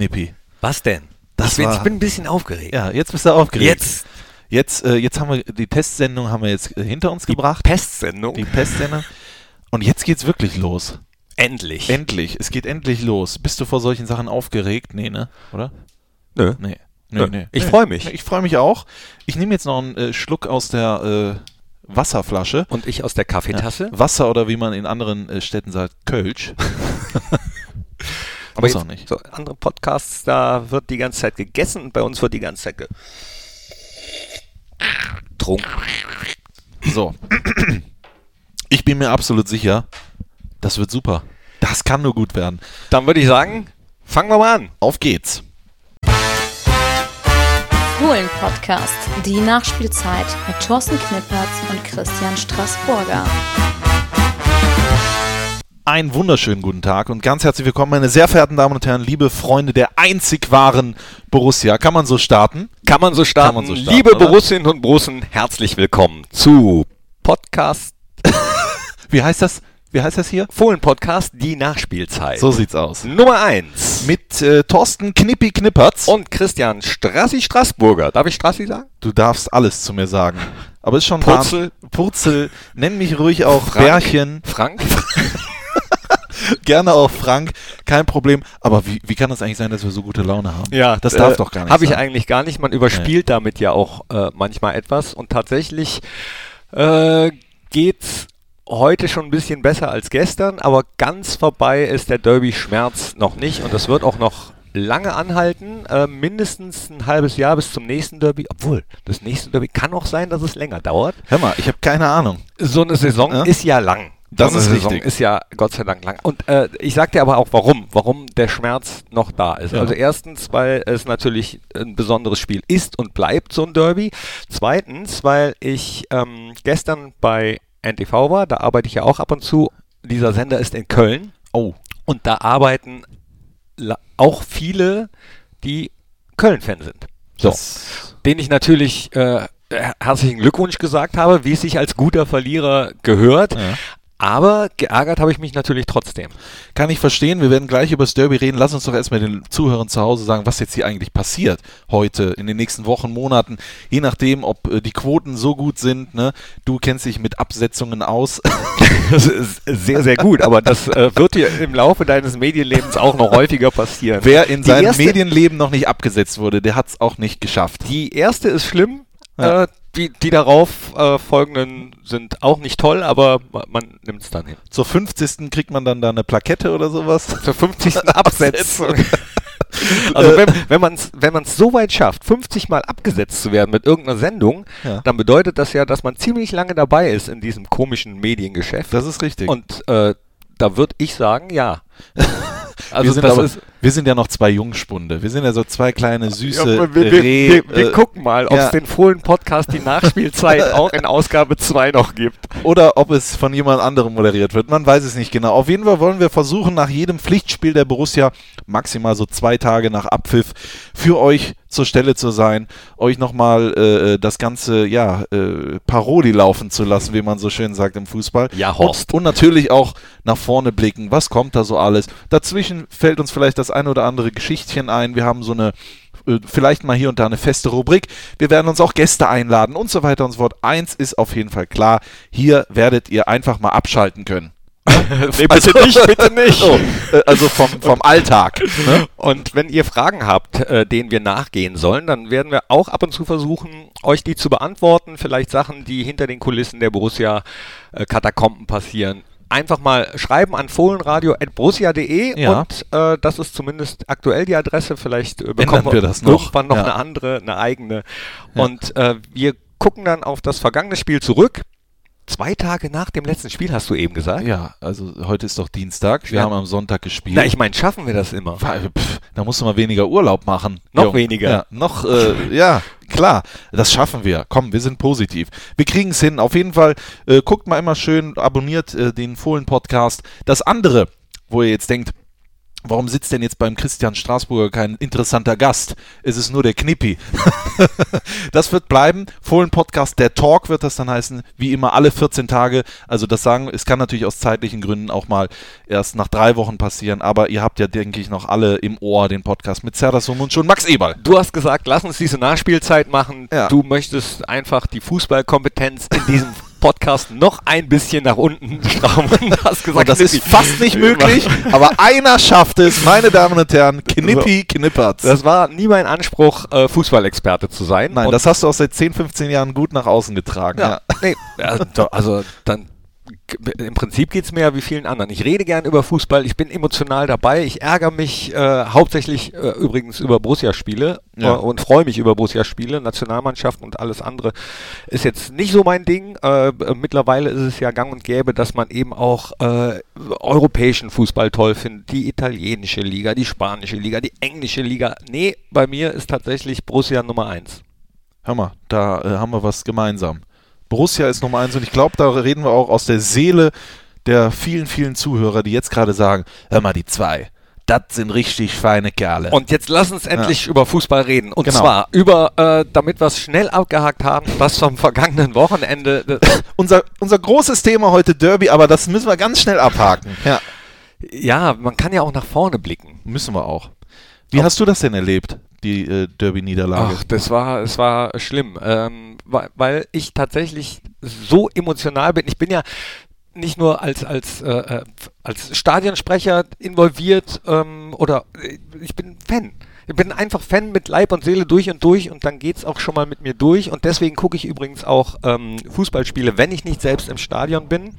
Knippi. Was denn? Das ich, bin, war- ich bin ein bisschen aufgeregt. Ja, jetzt bist du aufgeregt. Jetzt Jetzt, äh, jetzt haben wir die Testsendung haben wir jetzt äh, hinter uns gebracht. Pestsendung. Die Testsendung. Und jetzt geht's wirklich los. Endlich. Endlich. Es geht endlich los. Bist du vor solchen Sachen aufgeregt? Nee, ne? Oder? Nö. Nee. Nö. Ich freu mich. Ich freue mich auch. Ich nehme jetzt noch einen äh, Schluck aus der äh, Wasserflasche. Und ich aus der Kaffeetasse. Wasser oder wie man in anderen äh, Städten sagt, Kölsch. Aber Muss jetzt, auch nicht. So, andere Podcasts, da wird die ganze Zeit gegessen und bei uns wird die ganze Zeit getrunken. So. Ich bin mir absolut sicher, das wird super. Das kann nur gut werden. Dann würde ich sagen, fangen wir mal an. Auf geht's. Fohlen-Podcast, die Nachspielzeit mit Thorsten Knippertz und Christian Straßburger. Einen wunderschönen guten Tag und ganz herzlich willkommen, meine sehr verehrten Damen und Herren, liebe Freunde der einzig wahren Borussia. Kann man so starten? Kann man so starten. Man so starten, Liebe oder? Borussinnen und Borussen, herzlich willkommen zu Podcast, Wie heißt das? Wie heißt das hier? Fohlen-Podcast, die Nachspielzeit. So sieht's aus. Nummer 1. Mit äh, Thorsten Knippi Knippertz. Und Christian Strassi Straßburger. Darf ich Strassi sagen? du darfst alles zu mir sagen. Aber ist schon Purzel. Wahnsinn. Purzel. Nenn mich ruhig auch Frank. Bärchen. Frank? Gerne auch Frank. Kein Problem. Aber wie, wie kann das eigentlich sein, dass wir so gute Laune haben? Ja, das darf äh, doch gar nicht Habe ich eigentlich gar nicht. Man überspielt damit ja auch äh, manchmal etwas. Und tatsächlich äh, geht's heute schon ein bisschen besser als gestern, aber ganz vorbei ist der Derby-Schmerz noch nicht. Und das wird auch noch lange anhalten. Äh, mindestens ein halbes Jahr bis zum nächsten Derby. Obwohl, das nächste Derby kann auch sein, dass es länger dauert. Hör mal, ich habe keine Ahnung. So eine Saison Ja. ist ja lang. Das so ist Saison richtig. ist ja Gott sei Dank lang. Und äh, ich sag dir aber auch warum, warum der Schmerz noch da ist. Ja. Also erstens, weil es natürlich ein besonderes Spiel ist und bleibt so ein Derby. Zweitens, weil ich ähm, gestern bei NTV war, da arbeite ich ja auch ab und zu. Dieser Sender ist in Köln Oh, und da arbeiten auch viele, die Köln-Fan sind. So das, den ich natürlich äh, her- herzlichen Glückwunsch gesagt habe, wie es sich als guter Verlierer gehört. Ja. Aber geärgert habe ich mich natürlich trotzdem. kann ich verstehen. Wir werden gleich über das Derby reden. Lass uns doch erstmal den Zuhörern zu Hause sagen, was jetzt hier eigentlich passiert heute, in den nächsten Wochen, Monaten. Je nachdem, ob äh, die Quoten so gut sind. Ne? Du kennst dich mit Absetzungen aus. Das ist sehr, sehr gut, aber das äh, wird dir im Laufe deines Medienlebens auch noch häufiger passieren. Wer in Die seinem erste- Medienleben noch nicht abgesetzt wurde, der hat es auch nicht geschafft. Die erste ist schlimm, Ja. äh, die, die darauf äh, folgenden sind auch nicht toll, aber ma- man nimmt es dann hin. Zur 50. kriegt man dann da eine Plakette oder sowas. Zur 50. Absetzung. Also wenn, wenn man es wenn man's so weit schafft, 50 Mal abgesetzt zu werden mit irgendeiner Sendung, Ja. dann bedeutet das ja, dass man ziemlich lange dabei ist in diesem komischen Mediengeschäft. Das ist richtig. Und äh, da würde ich sagen, ja. Also das aber, ist. Wir sind ja noch zwei Jungspunde. Wir sind ja so zwei kleine, süße Ja, wir, wir, Reh, wir, wir äh, gucken mal, ob es ja. den Fohlen-Podcast die Nachspielzeit auch in Ausgabe 2 noch gibt. oder ob es von jemand anderem moderiert wird. Man weiß es nicht genau. Auf jeden Fall wollen wir versuchen, nach jedem Pflichtspiel der Borussia, maximal so zwei Tage nach Abpfiff, für euch zur Stelle zu sein, euch nochmal äh, das ganze, ja, äh, Paroli laufen zu lassen, wie man so schön sagt im Fußball. Ja, Horst. Und, und natürlich auch nach vorne blicken. Was kommt da so alles? Dazwischen fällt uns vielleicht das ein oder andere Geschichtchen ein. Wir haben so eine äh, vielleicht mal hier und da eine feste Rubrik. Wir werden uns auch Gäste einladen und so weiter und so fort. Eins ist auf jeden Fall klar, hier werdet ihr einfach mal abschalten können. Nee, bitte nicht, bitte nicht. So, äh, also vom, vom Alltag. Ne? Und wenn ihr Fragen habt, äh, denen wir nachgehen sollen, dann werden wir auch ab und zu versuchen, euch die zu beantworten. Vielleicht Sachen, die hinter den Kulissen der Borussia-Katakomben passieren. Einfach mal schreiben an fohlenradio.borussia.de Ja. und äh, das ist zumindest aktuell die Adresse. Vielleicht äh, bekommen wir das noch. irgendwann noch Ja. eine andere, eine eigene. Ja. Und äh, wir gucken dann auf das vergangene Spiel zurück. Zwei Tage nach dem letzten Spiel, hast du eben gesagt? Ja, also heute ist doch Dienstag. Wir Ja. haben am Sonntag gespielt. Na, ich meine, schaffen wir das immer? Pff, da musst du mal weniger Urlaub machen. Noch Jung. weniger. Ja, noch, äh, ja, klar, das schaffen wir. Komm, wir sind positiv. Wir kriegen es hin. Auf jeden Fall, äh, guckt mal immer schön, abonniert äh, den Fohlen-Podcast. Das andere, wo ihr jetzt denkt, Warum sitzt denn jetzt beim Christian Straßburger kein interessanter Gast? Es ist nur der Knippi. das wird bleiben. Fohlen-Podcast, der Talk wird das dann heißen, wie immer alle 14 Tage. Also das sagen, es kann natürlich aus zeitlichen Gründen auch mal erst nach drei Wochen passieren, aber ihr habt ja, denke ich, noch alle im Ohr den Podcast mit Serdar Sumuncu und Max Eberl. Du hast gesagt, lass uns diese Nachspielzeit machen. Ja. Du möchtest einfach die Fußballkompetenz in diesem Podcast noch ein bisschen nach unten schrauben. Hast gesagt, Und das ist Knippi. fast nicht möglich, aber einer schafft es, meine Damen und Herren, Knippi Knippertz. Das war nie mein Anspruch, äh, Fußballexperte zu sein. Nein, Und- das hast du auch seit 10, 15 Jahren gut nach außen getragen. Ja. Ja, nee, also, also dann im Prinzip geht es mir ja wie vielen anderen. Ich rede gern über Fußball, ich bin emotional dabei, ich ärgere mich äh, hauptsächlich äh, übrigens über Borussia-Spiele Ja. äh, und freue mich über Borussia-Spiele, Nationalmannschaft und alles andere ist jetzt nicht so mein Ding. Äh, äh, mittlerweile ist es ja gang und gäbe, dass man eben auch äh, europäischen Fußball toll findet, die italienische Liga, die spanische Liga, die englische Liga. Nee, bei mir ist tatsächlich Borussia Nummer eins. Hör mal, da äh, haben wir was gemeinsam. Borussia ist Nummer eins und ich glaube, da reden wir auch aus der Seele der vielen, vielen Zuhörer, die jetzt gerade sagen, hör mal, die zwei, das sind richtig feine Kerle. Und jetzt lass uns endlich über Fußball reden. Und Genau. zwar über, äh, damit wir es schnell abgehakt haben, das vom vergangenen Wochenende. unser, unser großes Thema heute Derby, aber das müssen wir ganz schnell abhaken. Ja, Ja, man kann ja auch nach vorne blicken. müssen wir auch. Wie hast du das denn erlebt, die äh, Derby-Niederlage? Ach, das war, es war schlimm, ähm, weil, ich tatsächlich so emotional bin. Ich bin ja nicht nur als, als, äh, äh, als Stadionsprecher involviert ähm, oder äh, ich bin Fan. Ich bin einfach Fan mit Leib und Seele durch und durch und dann geht's auch schon mal mit mir durch und deswegen gucke ich übrigens auch ähm, Fußballspiele, wenn ich nicht selbst im Stadion bin,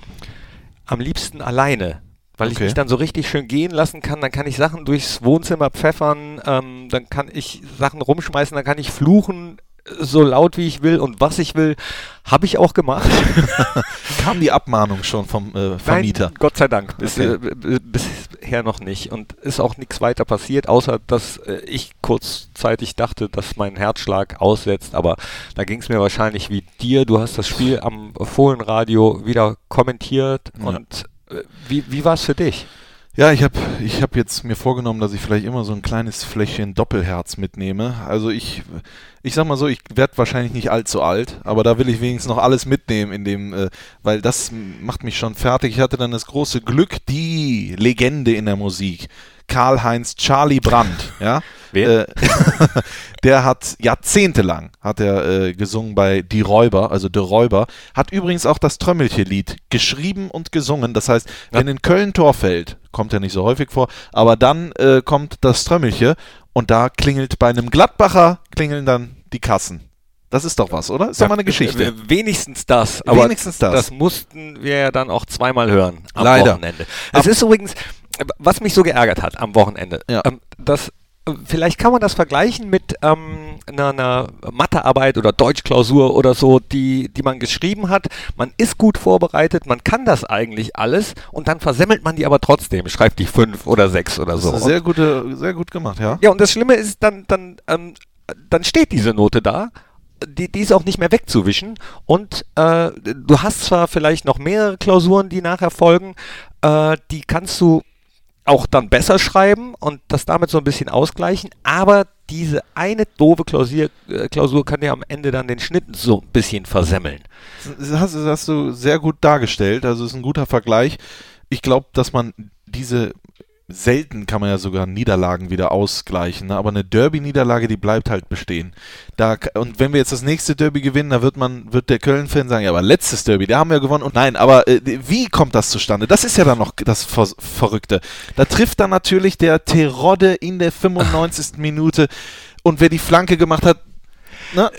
am liebsten alleine. Weil ich Okay. mich dann so richtig schön gehen lassen kann, dann kann ich Sachen durchs Wohnzimmer pfeffern, ähm, dann kann ich Sachen rumschmeißen, dann kann ich fluchen, äh, so laut wie ich will und was ich will, habe ich auch gemacht. Kam die Abmahnung schon vom äh, Vermieter? Nein, Gott sei Dank, bis, Okay. äh, b- bisher noch nicht. Und ist auch nichts weiter passiert, außer dass äh, ich kurzzeitig dachte, dass mein Herzschlag aussetzt. Aber da ging es mir wahrscheinlich wie dir. Du hast das Spiel am Fohlenradio wieder kommentiert. Ja. Und äh, wie, wie war es für dich? Ja, ich habe ich hab jetzt mir vorgenommen, dass ich vielleicht immer so ein kleines Fläschchen Doppelherz mitnehme. Also ich, ich sag mal so, ich werde wahrscheinlich nicht allzu alt, aber da will ich wenigstens noch alles mitnehmen in dem, äh, weil das macht mich schon fertig. Ich hatte dann das große Glück, die Legende in der Musik, Karl-Heinz Charlie Brandt, ja. Wer? Äh, der hat jahrzehntelang hat er äh, gesungen bei Die Räuber, also De Räuber, hat übrigens auch das Trömmelche-Lied geschrieben und gesungen. Das heißt, wenn in Köln Tor fällt, kommt ja nicht so häufig vor, aber dann äh, kommt das Trömmelche und da klingelt bei einem Gladbacher klingeln dann die Kassen. Das ist doch was, oder? Ist doch mal eine Geschichte. Wenigstens das. Aber Wenigstens das. Das mussten wir ja dann auch zweimal hören am Leider. Wochenende. Es ist übrigens, äh, was mich so geärgert hat am Wochenende, Ja. ähm, dass Vielleicht kann man das vergleichen mit ähm, einer, einer Mathearbeit oder Deutschklausur oder so, die, die man geschrieben hat. Man ist gut vorbereitet, man kann das eigentlich alles und dann versemmelt man die aber trotzdem, schreibt die fünf oder sechs oder so. sehr, gute, sehr gut gemacht, ja. Ja, und das Schlimme ist, dann, dann, ähm, dann steht diese Note da. Die, die ist auch nicht mehr wegzuwischen. Und äh, du hast zwar vielleicht noch mehrere Klausuren, die nachher folgen, äh, die kannst du auch dann besser schreiben und das damit so ein bisschen ausgleichen, aber diese eine doofe Klausur, äh, Klausur kann dir am Ende dann den Schnitt so ein bisschen versemmeln. Das hast, das hast du sehr gut dargestellt. Also ist ein guter Vergleich. Ich glaube, dass man diese selten kann man ja sogar Niederlagen wieder ausgleichen, ne? aber eine Derby-Niederlage, die bleibt halt bestehen. Da, und wenn wir jetzt das nächste Derby gewinnen, da wird man, wird der Köln-Fan sagen, ja, aber letztes Derby, da haben wir gewonnen. Und nein, aber äh, wie kommt das zustande? Das ist ja dann noch das Ver Verrückte. Da trifft dann natürlich der Terodde in der 95. Minute und wer die Flanke gemacht hat, ne?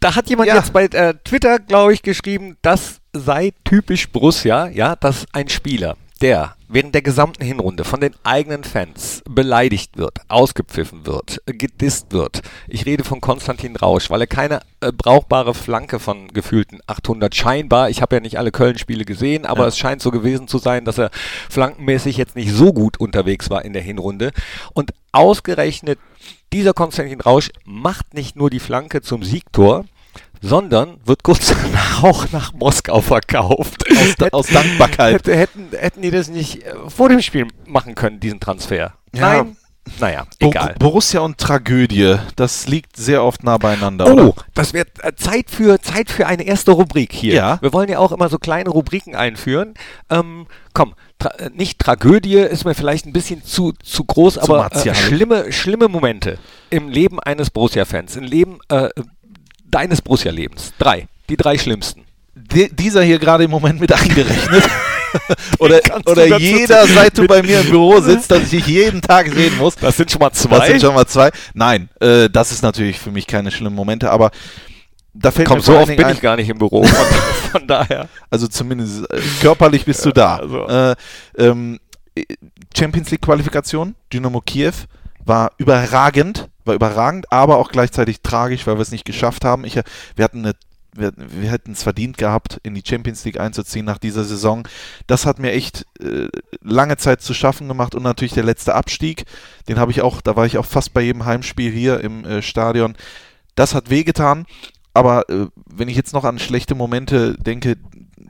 Da hat jemand Ja. jetzt bei äh, Twitter, glaube ich, geschrieben, das sei typisch Borussia, ja, dass ein Spieler, der während der gesamten Hinrunde von den eigenen Fans beleidigt wird, ausgepfiffen wird, gedisst wird. Ich rede von Konstantin Rausch, weil er keine äh, brauchbare Flanke von gefühlten 800 scheinbar, ich habe ja nicht alle Köln-Spiele gesehen, aber Ja. es scheint so gewesen zu sein, dass er flankenmäßig jetzt nicht so gut unterwegs war in der Hinrunde. Und ausgerechnet dieser Konstantin Rausch macht nicht nur die Flanke zum Siegtor, sondern wird kurz danach auch nach Moskau verkauft. Aus, aus Dankbarkeit. Hätte, hätten, hätten die das nicht äh, vor dem Spiel machen können, diesen Transfer? Ja. Nein? Naja, egal. Borussia und Tragödie, das liegt sehr oft nah beieinander. Oh, oder? das wird äh, Zeit für, Zeit für eine erste Rubrik hier. Ja. Wir wollen ja auch immer so kleine Rubriken einführen. Ähm, komm, tra äh, nicht Tragödie ist mir vielleicht ein bisschen zu, zu groß, aber äh, schlimme, schlimme Momente im Leben eines Borussia-Fans, im Leben äh, deines Borussia-Lebens. Drei. Die drei schlimmsten. Die, dieser hier gerade im Moment mit eingerechnet. oder oder jeder, seit du bei mir im Büro sitzt, dass ich dich jeden Tag sehen muss. Das sind schon mal Das sind schon mal zwei. Nein, äh, das ist natürlich für mich keine schlimmen Momente, aber da fällt Komm, mir so oft bin ein, ich gar nicht im Büro. Von, von daher. also zumindest äh, körperlich bist du da. also. Äh, ähm, äh, Champions League Qualifikation, Dynamo Kiew war überragend, war überragend, aber auch gleichzeitig tragisch, weil wir es nicht geschafft haben. Ich, wir hatten eine wir, wir hätten es verdient gehabt, in die Champions League einzuziehen nach dieser Saison. Das hat mir echt äh, lange Zeit zu schaffen gemacht und natürlich der letzte Abstieg, den habe ich auch, da war ich auch fast bei jedem Heimspiel hier im äh, Stadion. Das hat wehgetan, aber äh, wenn ich jetzt noch an schlechte Momente denke,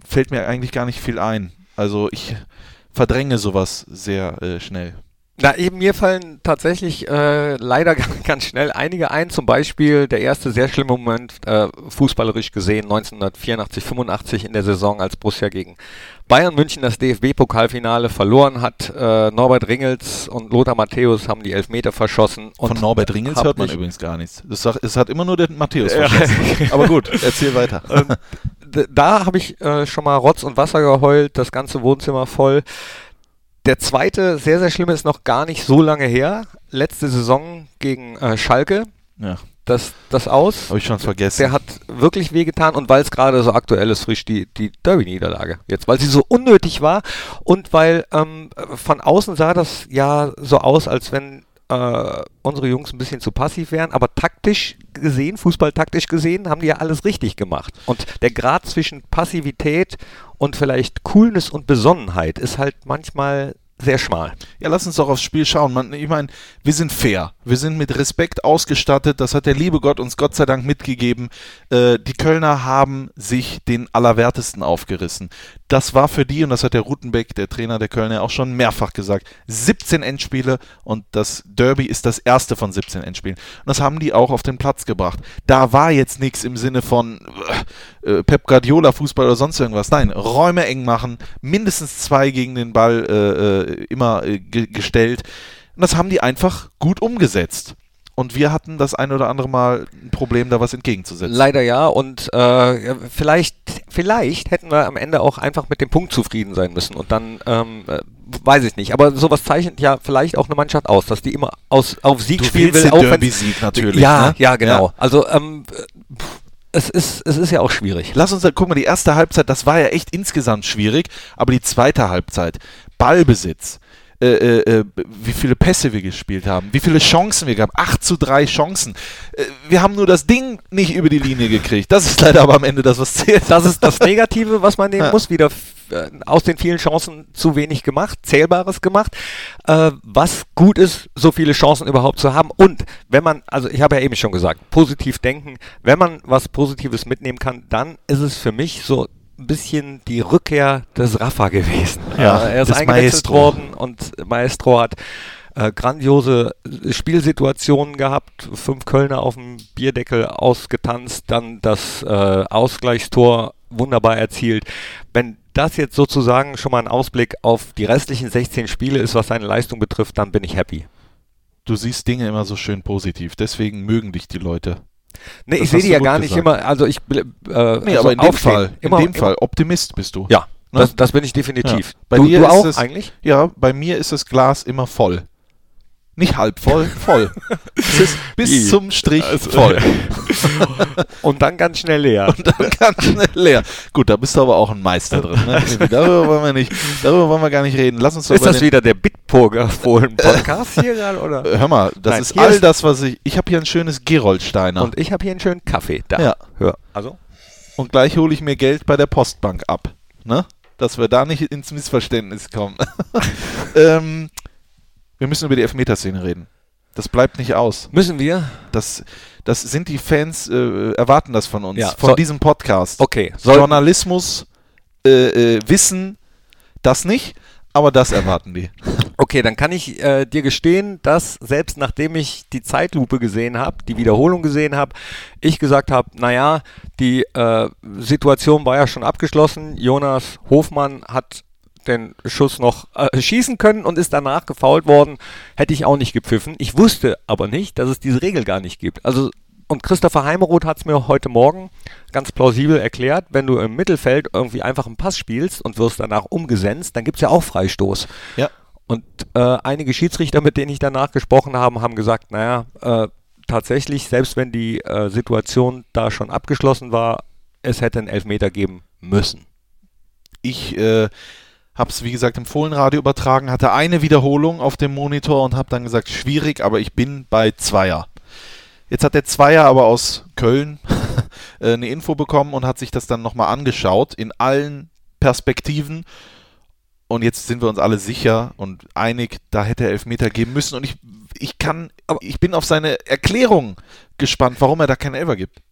fällt mir eigentlich gar nicht viel ein. Also ich verdränge sowas sehr äh, schnell. Na, eben mir fallen tatsächlich äh, leider ganz schnell einige ein. Zum Beispiel der erste sehr schlimme Moment, äh, fußballerisch gesehen, 1984, 85 in der Saison, als Borussia gegen Bayern München das DFB-Pokalfinale verloren hat. Äh, Norbert Ringels und Lothar Matthäus haben die Elfmeter verschossen. Und Von Norbert Ringels hört man übrigens gar nichts. Das es hat immer nur der Matthäus verschossen. Aber gut, erzähl weiter. Da habe ich äh, schon mal Rotz und Wasser geheult, das ganze Wohnzimmer voll. Der zweite, sehr, sehr schlimme, ist noch gar nicht so lange her. Letzte Saison gegen äh, Schalke, Ja, das, das aus. habe ich schon vergessen. Der hat wirklich wehgetan und weil es gerade so aktuell ist, frisch die, die Derby-Niederlage. Jetzt, weil sie so unnötig war und weil ähm, von außen sah das ja so aus, als wenn äh, unsere Jungs ein bisschen zu passiv wären, aber taktisch gesehen, fußballtaktisch gesehen, haben die ja alles richtig gemacht. Und der Grad zwischen Passivität und vielleicht Coolness und Besonnenheit ist halt manchmal sehr schmal. Ja, lass uns doch aufs Spiel schauen. Man, ich meine, wir sind fair. Wir sind mit Respekt ausgestattet. Das hat der liebe Gott uns Gott sei Dank mitgegeben. Äh, die Kölner haben sich den Allerwertesten aufgerissen. Das war für die, und das hat der Rutenbeck, der Trainer der Kölner, auch schon mehrfach gesagt, 17 Endspiele und das Derby ist das erste von 17 Endspielen. Und das haben die auch auf den Platz gebracht. Da war jetzt nichts im Sinne von äh, Pep Guardiola Fußball oder sonst irgendwas. Nein, Räume eng machen, mindestens zwei gegen den Ball äh, äh, immer äh, ge gestellt. Und das haben die einfach gut umgesetzt. Und wir hatten das ein oder andere Mal ein Problem, da was entgegenzusetzen. Leider ja und äh, ja, vielleicht, vielleicht hätten wir am Ende auch einfach mit dem Punkt zufrieden sein müssen und dann ähm, äh, weiß ich nicht. Aber sowas zeichnet ja vielleicht auch eine Mannschaft aus, dass die immer aus, auf Sieg du spielen will. auch Derby-Sieg natürlich. ja, ne? ja, genau. Also ähm, pff, es ist, es ist ja auch schwierig. Lass uns guck mal, die erste Halbzeit, das war ja echt insgesamt schwierig, aber die zweite Halbzeit, Ballbesitz, äh, äh, äh, wie viele Pässe wir gespielt haben, wie viele Chancen wir gehabt 8 zu 3 Chancen. Äh, wir haben nur das Ding nicht über die Linie gekriegt. Das ist leider aber am Ende das, was zählt. Das ist das Negative, was man nehmen Ja. muss. Wieder äh, aus den vielen Chancen zu wenig gemacht, Zählbares gemacht. Äh, was gut ist, so viele Chancen überhaupt zu haben. Und wenn man, also ich habe ja eben schon gesagt, positiv denken, wenn man was Positives mitnehmen kann, dann ist es für mich so ein bisschen die Rückkehr des Rafa gewesen. Ja, Äh, er ist eingewechselt Maestro. worden und Maestro hat äh, grandiose Spielsituationen gehabt, fünf Kölner auf dem Bierdeckel ausgetanzt, dann das äh, Ausgleichstor wunderbar erzielt. Wenn das jetzt sozusagen schon mal ein Ausblick auf die restlichen 16 Spiele ist, was seine Leistung betrifft, dann bin ich happy. Du siehst Dinge immer so schön positiv, deswegen mögen dich die Leute. Nee, Das ich sehe die ja gar nicht gesagt. immer, also ich äh, Nee, also aber in dem. Fall, in immer, dem Fall, Optimist bist du. Ja, Ne? das, das bin ich definitiv. Ja. Bei du dir du ist auch es- eigentlich? Ja, bei mir ist das Glas immer voll. Nicht halb voll, voll. es ist bis Wie? zum Strich Also- voll. Und dann ganz schnell leer. Und dann ganz schnell leer. Gut, da bist du aber auch ein Meister drin. Ne? Darüber wollen wir nicht, darüber wollen wir gar nicht reden. Lass uns doch ist das wieder der Bitburger Fohlen Podcast hier gerade, oder? Äh, Hör mal, das Nein, ist all ist- das, was ich. Ich habe hier ein schönes Geroldsteiner. Und, Und ich habe hier einen schönen Kaffee. Da. Ja. Hör. Also? und gleich hole ich mir Geld bei der Postbank ab. Ne? Dass wir da nicht ins Missverständnis kommen. ähm, wir müssen über die Elfmeterszene reden. Das bleibt nicht aus. Müssen wir? Das, das sind die Fans, äh, erwarten das von uns, Ja, von so- diesem Podcast. Okay. Soll, Journalismus, äh, äh, Wissen, das nicht, aber das erwarten die. Okay, dann kann ich äh, dir gestehen, dass selbst nachdem ich die Zeitlupe gesehen habe, die Wiederholung gesehen habe, ich gesagt habe, naja, die äh, Situation war ja schon abgeschlossen. Jonas Hofmann hat den Schuss noch äh, schießen können und ist danach gefault worden, hätte ich auch nicht gepfiffen. Ich wusste aber nicht, dass es diese Regel gar nicht gibt. Also und Christopher Heimeroth hat es mir heute Morgen ganz plausibel erklärt, wenn du im Mittelfeld irgendwie einfach einen Pass spielst und wirst danach umgesenzt, dann gibt es ja auch Freistoß. Ja. Und äh, einige Schiedsrichter, mit denen ich danach gesprochen habe, haben gesagt, naja, äh, tatsächlich, selbst wenn die äh, Situation da schon abgeschlossen war, es hätte einen Elfmeter geben müssen. Ich äh, habe es, wie gesagt, im Fohlenradio übertragen, hatte eine Wiederholung auf dem Monitor und habe dann gesagt, schwierig, aber ich bin bei Zweier. Jetzt hat der Zweier aber aus Köln äh, eine Info bekommen und hat sich das dann nochmal angeschaut in allen Perspektiven. Und jetzt sind wir uns alle sicher und einig, da hätte er Elfmeter geben müssen. Und ich, ich kann, ich bin auf seine Erklärung gespannt, warum er da keinen Elfer gibt.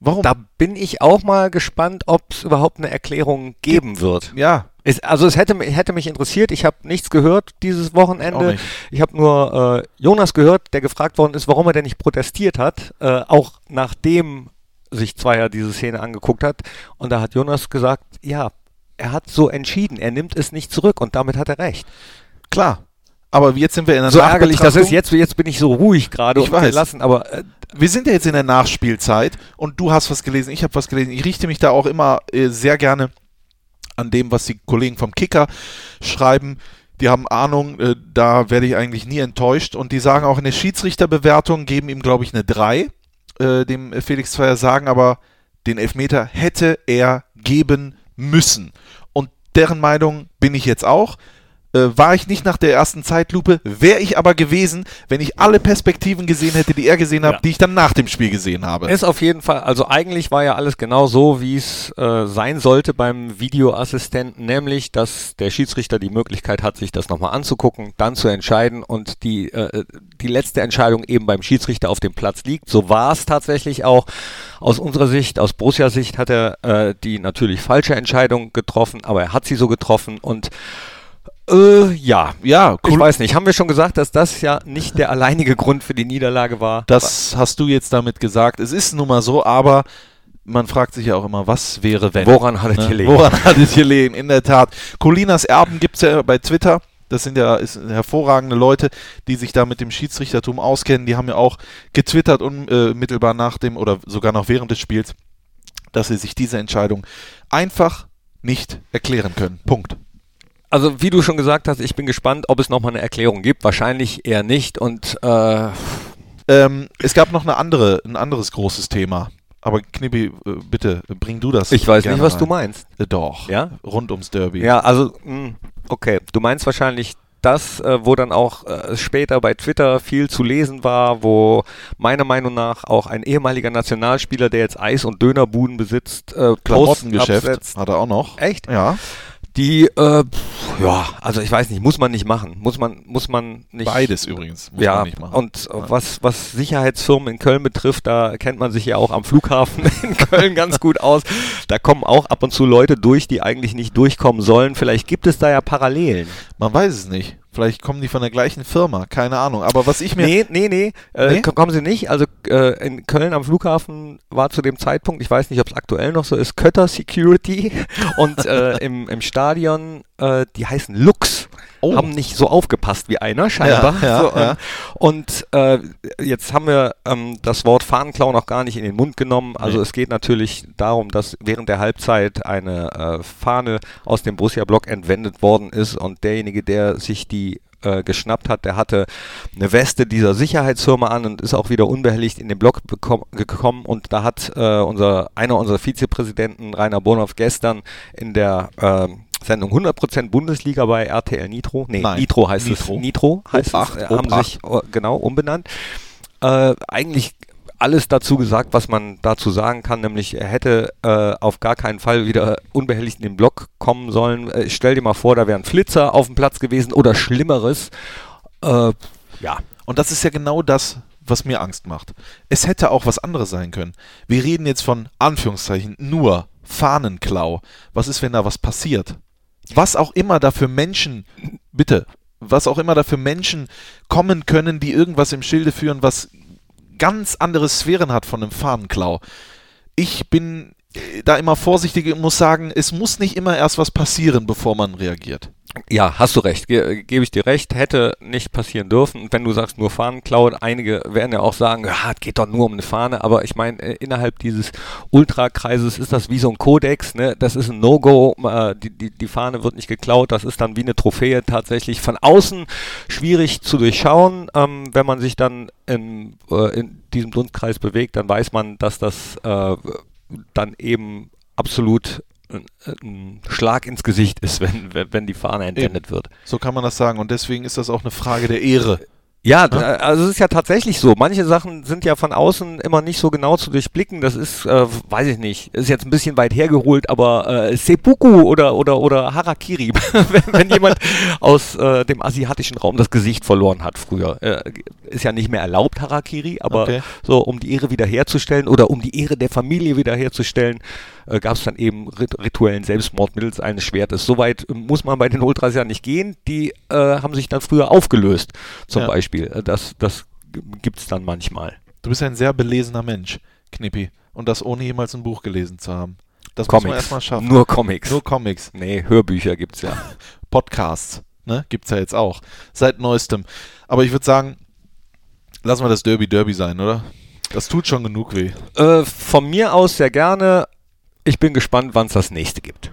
Warum? Da bin ich auch mal gespannt, ob es überhaupt eine Erklärung geben wird. Ja, es, also es hätte, hätte mich interessiert, ich habe nichts gehört dieses Wochenende. Ich habe nur äh, Jonas gehört, der gefragt worden ist, warum er denn nicht protestiert hat, äh, auch nachdem sich Zweier diese Szene angeguckt hat. Und da hat Jonas gesagt, ja, er hat so entschieden, er nimmt es nicht zurück und damit hat er recht. Klar. Aber jetzt sind wir in der So ärgerlich das ist, jetzt, jetzt bin ich so ruhig gerade und weiß. gelassen, aber äh, wir sind ja jetzt in der Nachspielzeit und du hast was gelesen, ich habe was gelesen. Ich richte mich da auch immer äh, sehr gerne an dem, was die Kollegen vom Kicker schreiben. Die haben Ahnung, äh, da werde ich eigentlich nie enttäuscht. Und die sagen auch in der Schiedsrichterbewertung, geben ihm, glaube ich, eine 3, äh, dem Felix Zweier sagen, aber den Elfmeter hätte er geben müssen. Und deren Meinung bin ich jetzt auch äh, war ich nicht nach der ersten Zeitlupe, wäre ich aber gewesen, wenn ich alle Perspektiven gesehen hätte, die er gesehen hat, ja. die ich dann nach dem Spiel gesehen habe. Ist auf jeden Fall, also eigentlich war ja alles genau so, wie es äh, sein sollte beim Videoassistenten, nämlich, dass der Schiedsrichter die Möglichkeit hat, sich das nochmal anzugucken, dann zu entscheiden und die, äh, die letzte Entscheidung eben beim Schiedsrichter auf dem Platz liegt. So war es tatsächlich auch. Aus unserer Sicht, aus Borussia Sicht hat er äh, die natürlich falsche Entscheidung getroffen, aber er hat sie so getroffen und äh, ja. Ja, cool. Ich weiß nicht. Haben wir schon gesagt, dass das ja nicht der alleinige Grund für die Niederlage war? Das hast du jetzt damit gesagt. Es ist nun mal so, aber man fragt sich ja auch immer, was wäre, wenn. Woran hat es ne? gelegen? Woran hat es gelegen? In der Tat. Colinas Erben gibt es ja bei Twitter. Das sind ja ist hervorragende Leute, die sich da mit dem Schiedsrichtertum auskennen. Die haben ja auch getwittert unmittelbar nach dem oder sogar noch während des Spiels, dass sie sich diese Entscheidung einfach nicht erklären können. Punkt also wie du schon gesagt hast, ich bin gespannt, ob es nochmal eine Erklärung gibt. Wahrscheinlich eher nicht. Und äh ähm, es gab noch eine andere, ein anderes großes Thema. Aber Knippi, äh, bitte bring du das. Ich weiß nicht, was rein. du meinst. Äh, doch. Ja. Rund ums Derby. Ja, also mh, hm, okay. Du meinst wahrscheinlich das, äh, wo dann auch äh, später bei Twitter viel zu lesen war, wo meiner Meinung nach auch ein ehemaliger Nationalspieler, der jetzt Eis- und Dönerbuden besitzt, äh, Klamottengeschäft hat er auch noch. Echt? Ja die, äh, ja, also ich weiß nicht, muss man nicht machen. Muss man, muss man nicht. Beides übrigens, muss ja, man nicht machen. Und ja. was, was Sicherheitsfirmen in Köln betrifft, da kennt man sich ja auch am Flughafen in Köln ganz gut aus. Da kommen auch ab und zu Leute durch, die eigentlich nicht durchkommen sollen. Vielleicht gibt es da ja Parallelen. Man weiß es nicht. Vielleicht kommen die von der gleichen Firma, keine Ahnung. Aber was ich mir. Nee, nee, nee, äh, nee? kommen sie nicht. Also äh, in Köln am Flughafen war zu dem Zeitpunkt, ich weiß nicht, ob es aktuell noch so ist, Kötter Security und äh, im, im Stadion, äh, die heißen Lux. Oh. Haben nicht so aufgepasst wie einer, scheinbar. Ja, ja, so, ja. Und äh, jetzt haben wir ähm, das Wort Fahnenklau noch gar nicht in den Mund genommen. Also nee. es geht natürlich darum, dass während der Halbzeit eine äh, Fahne aus dem Borussia-Block entwendet worden ist und derjenige, der sich die äh, geschnappt hat, der hatte eine Weste dieser Sicherheitsfirma an und ist auch wieder unbehelligt in den Block gekommen und da hat äh, unser einer unserer Vizepräsidenten Rainer Bonhoff gestern in der äh, Sendung 100% Bundesliga bei RTL Nitro. Nee, Nein, Nitro heißt Nitro. es. Nitro heißt Ob es. 8, haben sich äh, genau umbenannt. Äh, eigentlich alles dazu gesagt, was man dazu sagen kann, nämlich er hätte äh, auf gar keinen Fall wieder unbehelligt in den Block kommen sollen. Äh, stell dir mal vor, da wären Flitzer auf dem Platz gewesen oder Schlimmeres. Äh, ja. Und das ist ja genau das, was mir Angst macht. Es hätte auch was anderes sein können. Wir reden jetzt von Anführungszeichen nur Fahnenklau. Was ist, wenn da was passiert? Was auch immer da für Menschen, bitte, was auch immer da für Menschen kommen können, die irgendwas im Schilde führen, was ganz andere Sphären hat von einem Fahnenklau. Ich bin da immer vorsichtig und muss sagen, es muss nicht immer erst was passieren, bevor man reagiert. Ja, hast du recht, Ge gebe ich dir recht, hätte nicht passieren dürfen. Wenn du sagst nur Fahnenklau, einige werden ja auch sagen, ja, es geht doch nur um eine Fahne, aber ich meine, äh, innerhalb dieses Ultrakreises ist das wie so ein Kodex, ne? das ist ein No-Go, äh, die, die, die Fahne wird nicht geklaut, das ist dann wie eine Trophäe tatsächlich von außen schwierig zu durchschauen. Ähm, wenn man sich dann in, äh, in diesem Dunstkreis bewegt, dann weiß man, dass das äh, dann eben absolut ein Schlag ins Gesicht ist, wenn, wenn die Fahne entwendet wird. So kann man das sagen. Und deswegen ist das auch eine Frage der Ehre. Ja, ja, also es ist ja tatsächlich so. Manche Sachen sind ja von außen immer nicht so genau zu durchblicken. Das ist, äh, weiß ich nicht, ist jetzt ein bisschen weit hergeholt, aber äh, Seppuku oder oder oder Harakiri, wenn, wenn jemand aus äh, dem asiatischen Raum das Gesicht verloren hat früher, äh, ist ja nicht mehr erlaubt Harakiri, aber okay. so um die Ehre wiederherzustellen oder um die Ehre der Familie wiederherzustellen, äh, gab es dann eben rit rituellen Selbstmord mittels eines Schwertes. Soweit muss man bei den Ultras ja nicht gehen. Die äh, haben sich dann früher aufgelöst, zum ja. Beispiel. Äh, das, das gibt es dann manchmal. Du bist ein sehr belesener Mensch, Knippi. Und das ohne jemals ein Buch gelesen zu haben. Das Comics. muss man erstmal schaffen. Nur Comics. Nur Comics. Nee, Hörbücher gibt es ja. Podcasts, ne? es ja jetzt auch. Seit neuestem. Aber ich würde sagen, lassen wir das Derby Derby sein, oder? Das tut schon genug weh. Äh, von mir aus sehr gerne. Ich bin gespannt, wann es das nächste gibt.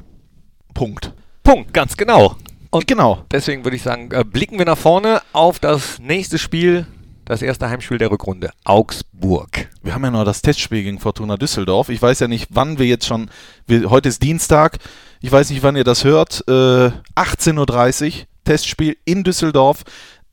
Punkt. Punkt, ganz genau. Und genau. Deswegen würde ich sagen, äh, blicken wir nach vorne auf das nächste Spiel, das erste Heimspiel der Rückrunde, Augsburg. Wir haben ja noch das Testspiel gegen Fortuna Düsseldorf. Ich weiß ja nicht, wann wir jetzt schon, wir, heute ist Dienstag, ich weiß nicht, wann ihr das hört, äh, 18.30 Uhr, Testspiel in Düsseldorf.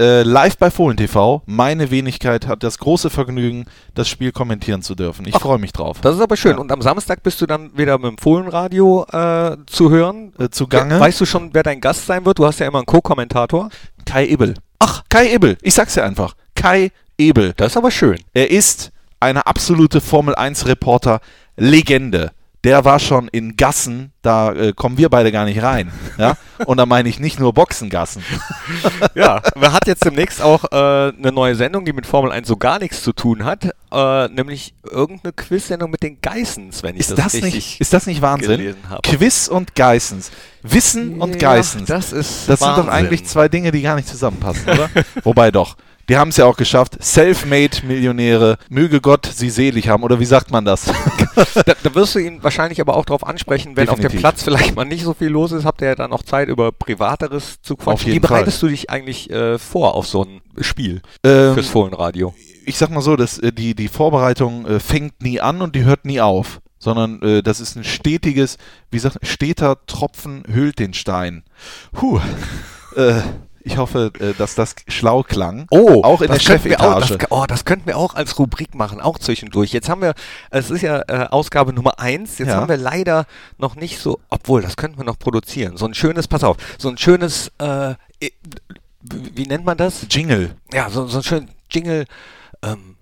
Äh, live bei Fohlen TV. Meine Wenigkeit hat das große Vergnügen, das Spiel kommentieren zu dürfen. Ich freue mich drauf. Das ist aber schön. Ja. Und am Samstag bist du dann wieder mit dem Fohlenradio äh, zu hören. Äh, zu Gange. Weißt du schon, wer dein Gast sein wird? Du hast ja immer einen Co-Kommentator. Kai Ebel. Ach, Kai Ebel. Ich sag's dir einfach. Kai Ebel. Das ist aber schön. Er ist eine absolute Formel 1 Reporter Legende der war schon in Gassen, da äh, kommen wir beide gar nicht rein. Ja? Und da meine ich nicht nur Boxengassen. ja, man hat jetzt demnächst auch äh, eine neue Sendung, die mit Formel 1 so gar nichts zu tun hat, äh, nämlich irgendeine Quiz-Sendung mit den Geissens, wenn ich ist das, das richtig nicht, Ist das nicht Wahnsinn? Quiz und Geissens. Wissen und Geissens. das ist Das Wahnsinn. sind doch eigentlich zwei Dinge, die gar nicht zusammenpassen, oder? Wobei doch. Die haben es ja auch geschafft. Self-made-Millionäre. Möge Gott sie selig haben. Oder wie sagt man das? da, da, wirst du ihn wahrscheinlich aber auch darauf ansprechen, wenn Definitiv. auf dem Platz vielleicht mal nicht so viel los ist, habt ihr ja dann noch Zeit, über Privateres zu quatschen. Wie bereitest Fall. du dich eigentlich äh, vor auf so ein Spiel ähm, fürs Fohlenradio? Ich sag mal so, dass, äh, die, die Vorbereitung äh, fängt nie an und die hört nie auf sondern äh, das ist ein stetiges, wie sagt, steter Tropfen hüllt den Stein. Puh. äh, ich hoffe, äh, dass das schlau klang. Oh, auch in der Chefetage. Das, oh, das könnten wir auch als Rubrik machen, auch zwischendurch. Jetzt haben wir, es ist ja äh, Ausgabe Nummer eins. Jetzt ja. haben wir leider noch nicht so, obwohl, das könnten wir noch produzieren. So ein schönes, pass auf, so ein schönes, äh, wie nennt man das? Jingle. Ja, so, so ein schönes Jingle, ähm,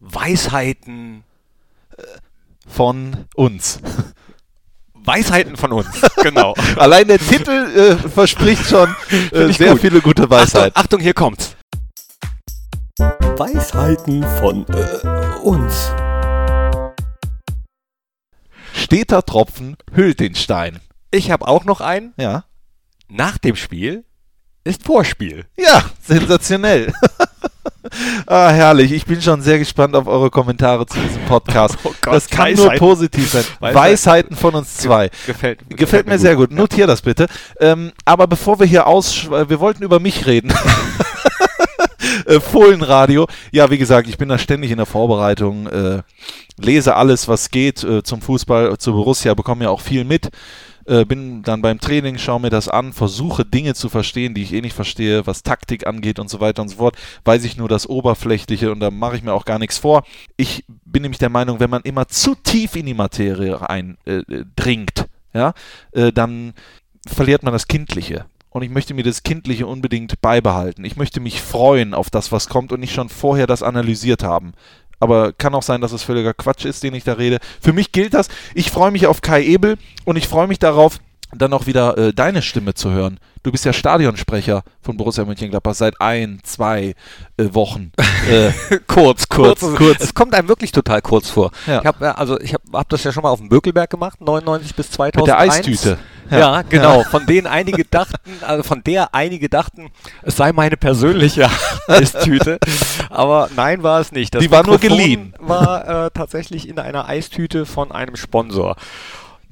Weisheiten von uns. Weisheiten von uns. Genau. Allein der Titel äh, verspricht schon äh, sehr gut. viele gute Weisheiten. Achtung, Achtung, hier kommt's. Weisheiten von äh, uns. Steter Tropfen hüllt den Stein. Ich habe auch noch einen. Ja. Nach dem Spiel ist Vorspiel. Ja, sensationell. ah, herrlich. Ich bin schon sehr gespannt auf eure Kommentare zu diesem Podcast. Oh Gott, das kann Weisheiten. nur positiv sein. Weisheiten. Weisheiten von uns zwei. Gefällt, gefällt, gefällt mir, sehr gut. gut. Notier das bitte. Ähm, aber bevor wir hier aus, wir wollten über mich reden. äh, Fohlenradio. Ja, wie gesagt, ich bin da ständig in der Vorbereitung, äh, lese alles, was geht äh, zum Fußball, zu Borussia, bekomme ja auch viel mit äh, bin dann beim Training, schaue mir das an, versuche Dinge zu verstehen, die ich eh nicht verstehe, was Taktik angeht und so weiter und so fort. Weiß ich nur das Oberflächliche und da mache ich mir auch gar nichts vor. Ich bin nämlich der Meinung, wenn man immer zu tief in die Materie eindringt, äh, ja, äh, dann verliert man das Kindliche. Und ich möchte mir das Kindliche unbedingt beibehalten. Ich möchte mich freuen auf das, was kommt und nicht schon vorher das analysiert haben aber kann auch sein, dass es völliger Quatsch ist, den ich da rede. Für mich gilt das. Ich freue mich auf Kai Ebel und ich freue mich darauf, dann auch wieder äh, deine Stimme zu hören. Du bist ja Stadionsprecher von Borussia Mönchengladbach seit ein, zwei äh, Wochen. äh, kurz, kurz, kurz, kurz. Es kommt einem wirklich total kurz vor. Ja. Ich habe also ich habe hab das ja schon mal auf dem Bökelberg gemacht, 99 bis 2001. Mit der Eistüte. Ja, genau. Von denen einige dachten, also von der einige dachten, es sei meine persönliche Eistüte. Aber nein, war es nicht. Das Die war nur geliehen. War äh, tatsächlich in einer Eistüte von einem Sponsor.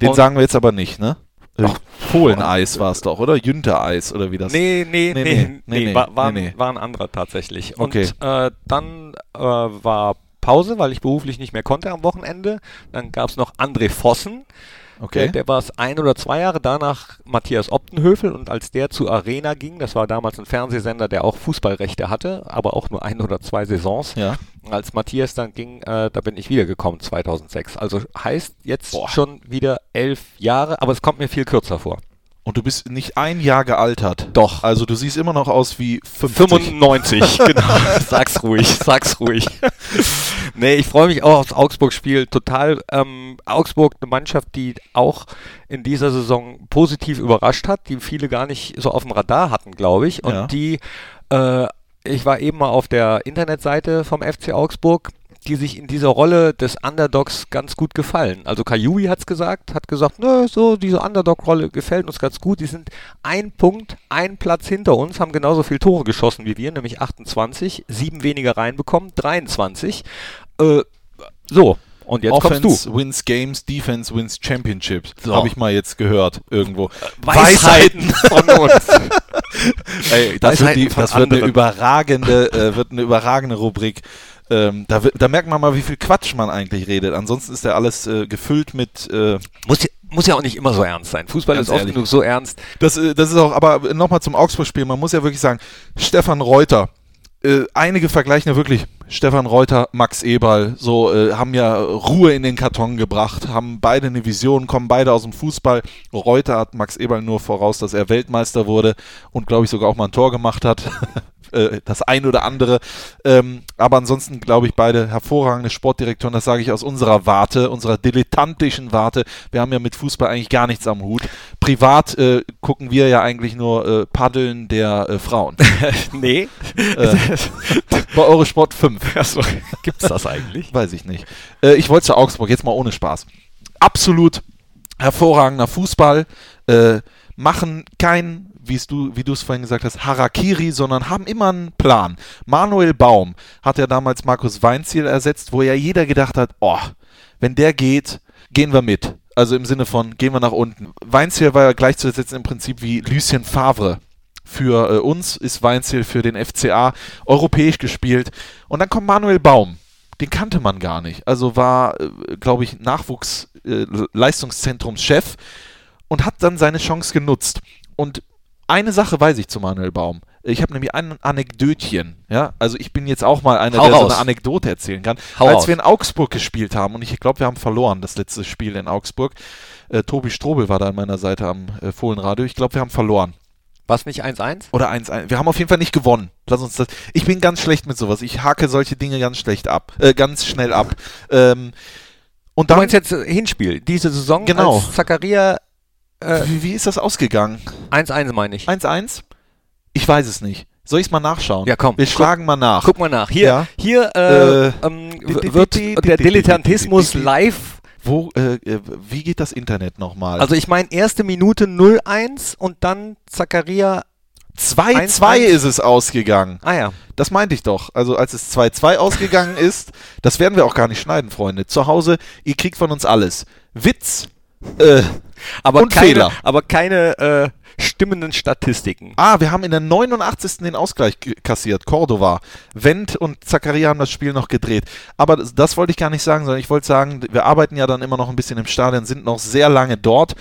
Den Und- sagen wir jetzt aber nicht, ne? Äh, Fohleneis war es doch, oder? Jüntereis oder wie das? Nee, nee, Nee, nee, nee, nee, nee, nee, war, war, nee, nee. war ein anderer tatsächlich. Und Okay. äh, dann äh, war Pause, weil ich beruflich nicht mehr konnte am Wochenende. Dann gab es noch André Vossen. Okay. Der, der war es ein oder zwei Jahre danach Matthias Optenhöfel und als der zu Arena ging, das war damals ein Fernsehsender, der auch Fußballrechte hatte, aber auch nur ein oder zwei Saisons. ja. Als Matthias dann ging, äh, da bin ich wiedergekommen 2006. Also heißt jetzt Boah. schon wieder elf Jahre, aber es kommt mir viel kürzer vor. Und du bist nicht ein Jahr gealtert. Doch. Also du siehst immer noch aus wie 50. 95, genau. Sag's ruhig, sag's ruhig. nee, ich freue mich auch aufs Augsburg-Spiel. Total. Ähm, Augsburg, eine Mannschaft, die auch in dieser Saison positiv überrascht hat, die viele gar nicht so auf dem Radar hatten, glaube ich. Und Ja. die, äh, ich war eben mal auf der Internetseite vom FC Augsburg, die sich in dieser Rolle des Underdogs ganz gut gefallen. Also Kayui hat's gesagt, hat gesagt, nö, so diese Underdog-Rolle gefällt uns ganz gut. Die sind ein Punkt, ein Platz hinter uns, haben genauso viele Tore geschossen wie wir, nämlich 28, sieben weniger reinbekommen, 23. Äh, so, und jetzt Offense kommst du. wins Games, Defense wins Championships. So. Habe ich mal jetzt gehört irgendwo. Weisheiten von uns. Ey, das wird, die, Weisheiten das wird eine überragende, äh, wird eine überragende Rubrik. Ähm, da, da merkt man mal, wie viel Quatsch man eigentlich redet. Ansonsten ist ja alles äh, gefüllt mit. Äh, muss, ja, muss ja auch nicht immer so ernst sein. Fußball ist oft ehrlich. genug so ernst. das, äh, das ist auch, aber nochmal zum Augsburg-Spiel. Man muss ja wirklich sagen, Stefan Reuter. Äh, einige vergleichen ja wirklich Stefan Reuter, Max Eberl, so äh, haben ja Ruhe in den Karton gebracht, haben beide eine Vision, kommen beide aus dem Fußball. Reuter hat Max Eberl nur voraus, dass er Weltmeister wurde und glaube ich sogar auch mal ein Tor gemacht hat. Äh, das ein oder andere. Ähm, aber ansonsten glaube ich beide hervorragende Sportdirektoren. Das sage ich aus unserer Warte, unserer dilettantischen Warte. Wir haben ja mit Fußball eigentlich gar nichts am Hut. Privat äh, gucken wir ja eigentlich nur äh, Paddeln der äh, Frauen. nee. Äh, bei Eurosport 5. Achso, gibt's das eigentlich? Weiß ich nicht. Äh, ich wollte zu Augsburg, jetzt mal ohne Spaß. Absolut hervorragender Fußball. Äh, machen kein, wie's du, wie du es vorhin gesagt hast, Harakiri, sondern haben immer einen Plan. Manuel Baum hat ja damals Markus Weinziel ersetzt, wo ja jeder gedacht hat, oh, wenn der geht, gehen wir mit. Also im Sinne von, gehen wir nach unten. Weinziel war ja gleichzusetzen im Prinzip wie Lucien Favre. Für äh, uns ist Weinziel für den FCA europäisch gespielt. Und dann kommt Manuel Baum. Den kannte man gar nicht. Also war, äh, glaube ich, Nachwuchsleistungszentrumschef und hat dann seine Chance genutzt. Und eine Sache weiß ich zu Manuel Baum. Ich habe nämlich ein Anekdötchen. Ja? Also ich bin jetzt auch mal einer, Hau der so raus. eine Anekdote erzählen kann. Hau Als raus. wir in Augsburg gespielt haben, und ich glaube, wir haben verloren, das letzte Spiel in Augsburg. Äh, Tobi Strobel war da an meiner Seite am äh, Fohlenradio. Ich glaube, wir haben verloren. Was nicht 1-1? Oder 1-1. Wir haben auf jeden Fall nicht gewonnen. Lass uns das. Ich bin ganz schlecht mit sowas. Ich hake solche Dinge ganz schlecht ab. Äh, ganz schnell ab. Ähm, und Du dann. meinst jetzt äh, Hinspiel, diese Saison Genau. als Zakaria äh, wie, wie ist das ausgegangen? 1-1 meine ich. 1-1? Ich weiß es nicht. Soll ich es mal nachschauen? Ja, komm. Wir Guck- schlagen mal nach. Guck mal nach. Hier, Ja. hier äh, Äh, ähm, wird der di- di- Dilettantismus di- di- di- live. Wo, äh, äh, wie geht das Internet nochmal? Also ich meine erste Minute 0-1 und dann Zakaria. 2-2 1-1. ist es ausgegangen. Ah ja. Das meinte ich doch. Also als es 2-2 ausgegangen ist, das werden wir auch gar nicht schneiden, Freunde. Zu Hause, ihr kriegt von uns alles. Witz, äh, Aber Und keine, Fehler. aber keine äh, stimmenden Statistiken. Ah, wir haben in der 89. den Ausgleich kassiert. Cordova. Wendt und Zakaria haben das Spiel noch gedreht. Aber das, das wollte ich gar nicht sagen, sondern ich wollte sagen, wir arbeiten ja dann immer noch ein bisschen im Stadion, sind noch sehr lange dort,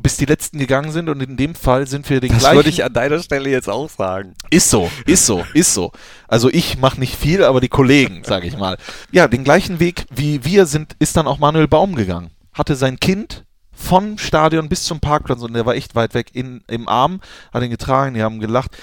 bis die letzten gegangen sind. Und in dem Fall sind wir den Das gleichen. würde ich an deiner Stelle jetzt auch sagen. Ist so, ist so, ist so. Also ich mache nicht viel, aber die Kollegen, sage ich mal. Ja, den gleichen Weg wie wir sind, ist dann auch Manuel Baum gegangen. Hatte sein Kind vom Stadion bis zum Parkplatz und der war echt weit weg in, im Arm, hat ihn getragen, die haben gelacht.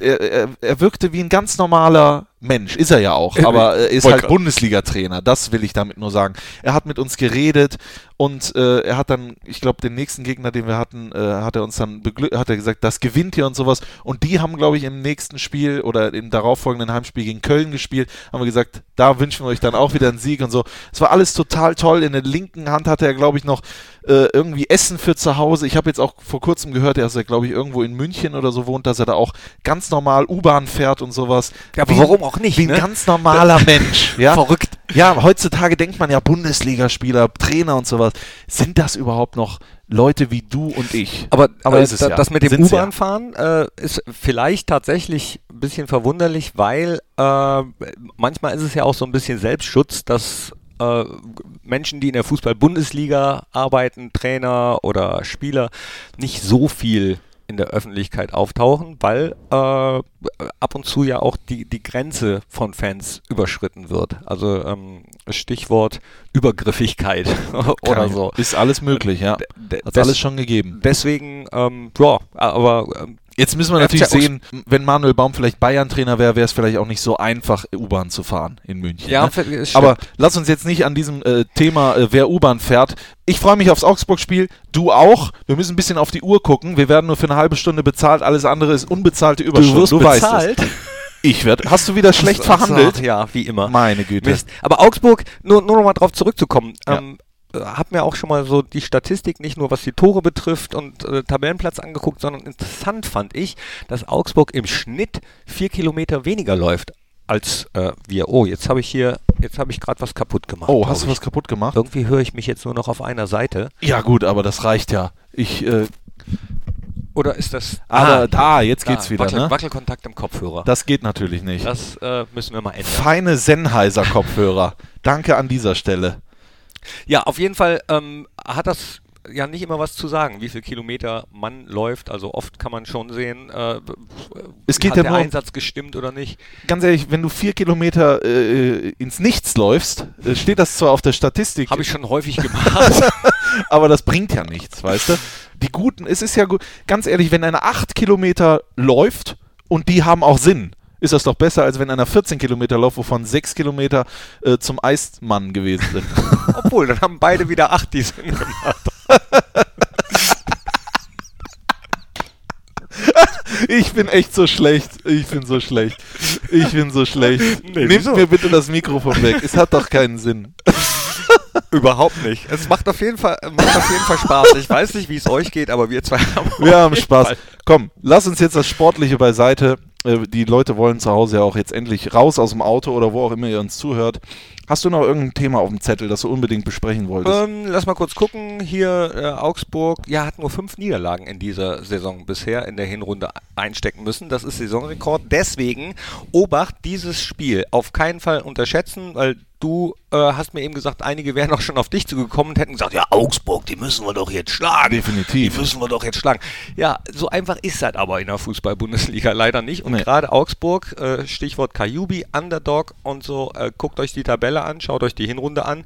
Er, er, er wirkte wie ein ganz normaler Mensch, ist er ja auch, aber er ist halt Bundesliga-Trainer, das will ich damit nur sagen. Er hat mit uns geredet und äh, er hat dann, ich glaube, den nächsten Gegner, den wir hatten, äh, hat er uns dann hat er gesagt, das gewinnt ihr und sowas. Und die haben, glaube ich, im nächsten Spiel oder im darauffolgenden Heimspiel gegen Köln gespielt, haben wir gesagt, da wünschen wir euch dann auch wieder einen Sieg und so. Es war alles total toll. In der linken Hand hatte er, glaube ich, noch äh, irgendwie Essen für zu Hause. Ich habe jetzt auch vor kurzem gehört, dass er, glaube ich, irgendwo in München oder so wohnt, dass er da auch ganz normal U-Bahn fährt und sowas. Ja, aber wie, warum auch nicht? Wie ein ne? ganz normaler Mensch. Ja? Verrückt. Ja, heutzutage denkt man ja Bundesligaspieler, Trainer und sowas. Sind das überhaupt noch Leute wie du und ich? Aber, aber da, ja. das mit dem U-Bahn-Fahren äh, ist vielleicht tatsächlich ein bisschen verwunderlich, weil äh, manchmal ist es ja auch so ein bisschen Selbstschutz, dass äh, Menschen, die in der Fußball-Bundesliga arbeiten, Trainer oder Spieler, nicht so viel in der Öffentlichkeit auftauchen, weil äh, ab und zu ja auch die, die Grenze von Fans überschritten wird. Also ähm, Stichwort Übergriffigkeit oder so. Ist alles möglich, ja. Hat alles schon gegeben. Deswegen, ähm, ja, aber ähm, Jetzt müssen wir natürlich sehen, wenn Manuel Baum vielleicht Bayern-Trainer wäre, wäre es vielleicht auch nicht so einfach, U-Bahn zu fahren in München. Ja, ne? Aber lass uns jetzt nicht an diesem äh, Thema, äh, wer U-Bahn fährt. Ich freue mich aufs Augsburg-Spiel, du auch. Wir müssen ein bisschen auf die Uhr gucken. Wir werden nur für eine halbe Stunde bezahlt, alles andere ist unbezahlte Überstunden. Du, wirst du bezahlt? weißt es. Ich werde. Hast du wieder schlecht verhandelt? Ja, wie immer. Meine Güte. Mist. Aber Augsburg, nur, nur noch mal drauf zurückzukommen. Ja. Ähm, habe mir auch schon mal so die Statistik nicht nur was die Tore betrifft und äh, Tabellenplatz angeguckt, sondern interessant fand ich, dass Augsburg im Schnitt vier Kilometer weniger läuft als äh, wir. Oh, jetzt habe ich hier, jetzt habe ich gerade was kaputt gemacht. Oh, hast du was kaputt gemacht? Irgendwie höre ich mich jetzt nur noch auf einer Seite. Ja gut, aber das reicht ja. Ich äh, oder ist das. Aber ah, da, jetzt da, geht's wieder. Wackel, ne? Wackelkontakt im Kopfhörer. Das geht natürlich nicht. Das äh, müssen wir mal ändern. Feine Sennheiser-Kopfhörer. Danke an dieser Stelle. Ja, auf jeden Fall ähm, hat das ja nicht immer was zu sagen, wie viel Kilometer man läuft. Also oft kann man schon sehen, äh, es geht hat ja der Einsatz gestimmt oder nicht. Ganz ehrlich, wenn du vier Kilometer äh, ins Nichts läufst, äh, steht das zwar auf der Statistik. Habe ich schon häufig gemacht. aber das bringt ja nichts, weißt du? Die guten, es ist ja gut, ganz ehrlich, wenn einer acht Kilometer läuft und die haben auch Sinn, ist das doch besser, als wenn einer 14 Kilometer läuft, wovon 6 Kilometer äh, zum Eismann gewesen sind. Obwohl, dann haben beide wieder 8 die Sinn gemacht. Ich bin echt so schlecht. Ich bin so schlecht. Ich bin so schlecht. Nee, Nehmt mir bitte das Mikrofon weg. Es hat doch keinen Sinn. Überhaupt nicht. Es macht auf jeden Fall, macht auf jeden Fall Spaß. Ich weiß nicht, wie es euch geht, aber wir zwei haben Wir haben Spaß. Fall. Komm, lass uns jetzt das Sportliche beiseite. Äh, die Leute wollen zu Hause ja auch jetzt endlich raus aus dem Auto oder wo auch immer ihr uns zuhört. Hast du noch irgendein Thema auf dem Zettel, das du unbedingt besprechen wolltest? Ähm, lass mal kurz gucken. Hier äh, Augsburg, ja, hat nur fünf Niederlagen in dieser Saison bisher in der Hinrunde einstecken müssen. Das ist Saisonrekord. Deswegen, Obacht, dieses Spiel auf keinen Fall unterschätzen, weil du äh, hast mir eben gesagt, einige wären auch schon auf dich zugekommen und hätten gesagt, ja, Augsburg, die müssen wir doch jetzt schlagen. Definitiv. Die müssen wir doch jetzt schlagen. Ja, so einfach ist das aber in der Fußball-Bundesliga leider nicht. Und nee. gerade Augsburg, äh, Stichwort Kajubi, Underdog und so, äh, guckt euch die Tabelle an, schaut euch die Hinrunde an.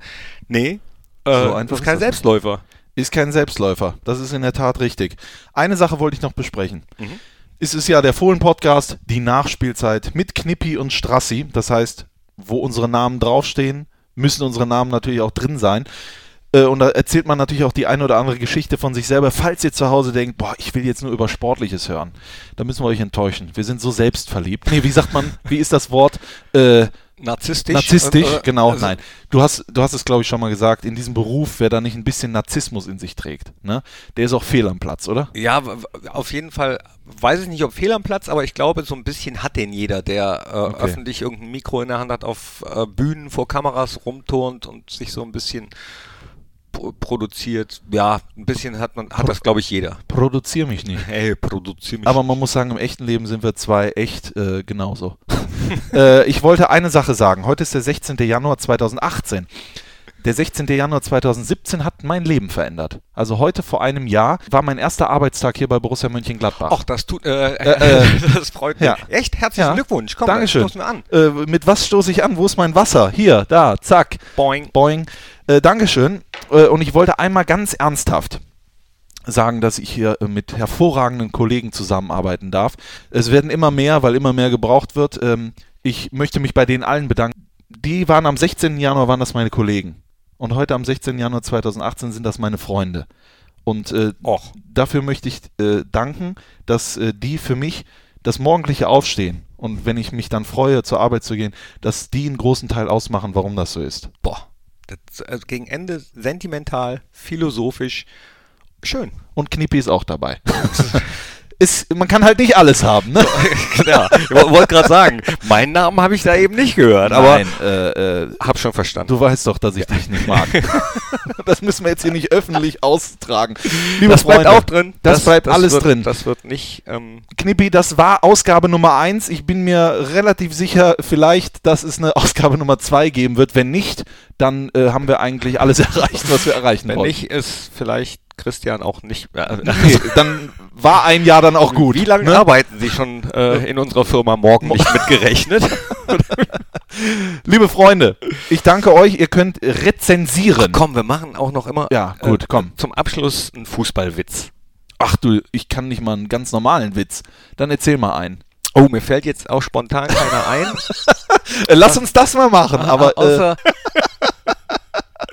Nee, so äh, einfach ist kein ist Selbstläufer. Ist kein Selbstläufer. Das ist in der Tat richtig. Eine Sache wollte ich noch besprechen. Mhm. Es ist ja der Fohlen-Podcast, die Nachspielzeit mit Knippi und Strassi. Das heißt, wo unsere Namen draufstehen, müssen unsere Namen natürlich auch drin sein. Äh, und da erzählt man natürlich auch die eine oder andere Geschichte von sich selber. Falls ihr zu Hause denkt, boah, ich will jetzt nur über Sportliches hören, dann müssen wir euch enttäuschen. Wir sind so selbstverliebt. Nee, wie sagt man, wie ist das Wort? Äh, Narzisstisch? Narzisstisch, äh, genau, also nein. Du hast, du hast es, glaube ich, schon mal gesagt, in diesem Beruf, wer da nicht ein bisschen Narzissmus in sich trägt, ne, der ist auch fehl am Platz, oder? Ja, auf jeden Fall, weiß ich nicht, ob fehl am Platz, aber ich glaube, so ein bisschen hat den jeder, der äh, okay. öffentlich irgendein Mikro in der Hand hat, auf äh, Bühnen vor Kameras rumturnt und sich so ein bisschen produziert. Ja, ein bisschen hat man, hat Pro das, glaube ich, jeder. Produzier mich nicht. Hey, produzier mich Aber man muss sagen, im echten Leben sind wir zwei echt äh, genauso. äh, ich wollte eine Sache sagen. Heute ist der 16. Januar 2018. Der 16. Januar 2017 hat mein Leben verändert. Also heute vor einem Jahr war mein erster Arbeitstag hier bei Borussia Mönchengladbach. Ach, das tut, äh, äh, äh das freut mich. Ja. Echt, herzlichen ja. Glückwunsch. Komm, Dankeschön. Wir an. Äh, mit was stoße ich an? Wo ist mein Wasser? Hier, da, zack. Boing. Boing. Äh, Dankeschön. Äh, und ich wollte einmal ganz ernsthaft sagen, dass ich hier äh, mit hervorragenden Kollegen zusammenarbeiten darf. Es werden immer mehr, weil immer mehr gebraucht wird. Ähm, ich möchte mich bei denen allen bedanken. Die waren am 16. Januar, waren das meine Kollegen. Und heute am 16. Januar 2018 sind das meine Freunde. Und äh, dafür möchte ich äh, danken, dass äh, die für mich das morgendliche Aufstehen und wenn ich mich dann freue, zur Arbeit zu gehen, dass die einen großen Teil ausmachen, warum das so ist. Boah. Das, also gegen Ende sentimental, philosophisch, schön. Und Knippi ist auch dabei. ist, man kann halt nicht alles haben, ne? ja, ich wollte gerade sagen, meinen Namen habe ich da eben nicht gehört, aber Nein, äh, äh, hab schon verstanden. du weißt doch, dass ich dich nicht mag. das müssen wir jetzt hier nicht öffentlich austragen. Liebe das bleibt Freunde, auch drin. Das, bleibt alles wird, drin. Das wird nicht. Ähm, Knippi, das war Ausgabe Nummer 1. Ich bin mir relativ sicher, vielleicht, dass es eine Ausgabe Nummer 2 geben wird. Wenn nicht, dann äh, haben wir eigentlich alles erreicht, was wir erreichen wenn wollten. nicht, ist vielleicht Christian auch nicht. Äh, Nee, dann war ein Jahr dann auch gut. Wie lange ne? arbeiten Sie schon äh, in unserer Firma morgen nicht mitgerechnet? Liebe Freunde, ich danke euch. Ihr könnt rezensieren. Komm, wir machen auch noch immer Ja, gut, äh, komm. zum Abschluss einen Fußballwitz. Ach du, ich kann nicht mal einen ganz normalen Witz. Dann erzähl mal einen. Oh, mir fällt jetzt auch spontan keiner ein. Äh, lass uns das mal machen, aber äh, außer, äh,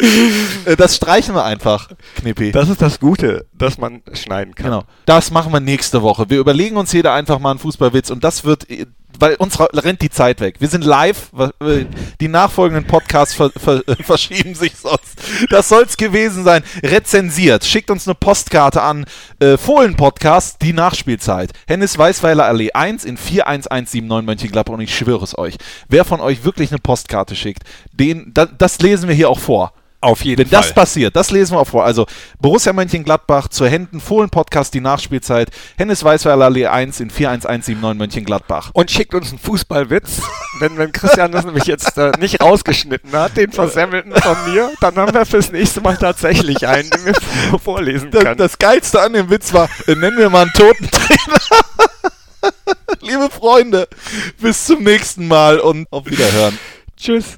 das streichen wir einfach, Knippi. das ist das Gute, dass man schneiden kann. Genau. Das machen wir nächste Woche. Wir überlegen uns jeder einfach mal einen Fußballwitz und das wird, äh, weil uns rennt die Zeit weg. Wir sind live. äh, Die nachfolgenden Podcasts ver, ver, äh, verschieben sich sonst. Das soll's gewesen sein. Rezensiert. Schickt uns eine Postkarte an. Äh, Fohlen-Podcast, die Nachspielzeit. Hennis Weißweiler Allee 1 in 41179 Mönchengladbach und ich schwöre es euch. Wer von euch wirklich eine Postkarte schickt, den, da, das lesen wir hier auch vor. Auf jeden Wenn das passiert, das lesen wir auch vor. Also Borussia Mönchengladbach zur Händen, Fohlen-Podcast, die Nachspielzeit, Hennes Weißweiler Allee 1 in 41179 Mönchengladbach. Und schickt uns einen Fußballwitz. wenn, wenn Christian das nämlich jetzt äh, nicht rausgeschnitten hat, den versemmelten von mir, dann haben wir fürs nächste Mal tatsächlich einen, den wir vor- vorlesen Das, können. das Geilste an dem Witz war, äh, nennen wir mal einen toten Trainer. Liebe Freunde, bis zum nächsten Mal und auf Wiederhören. Tschüss.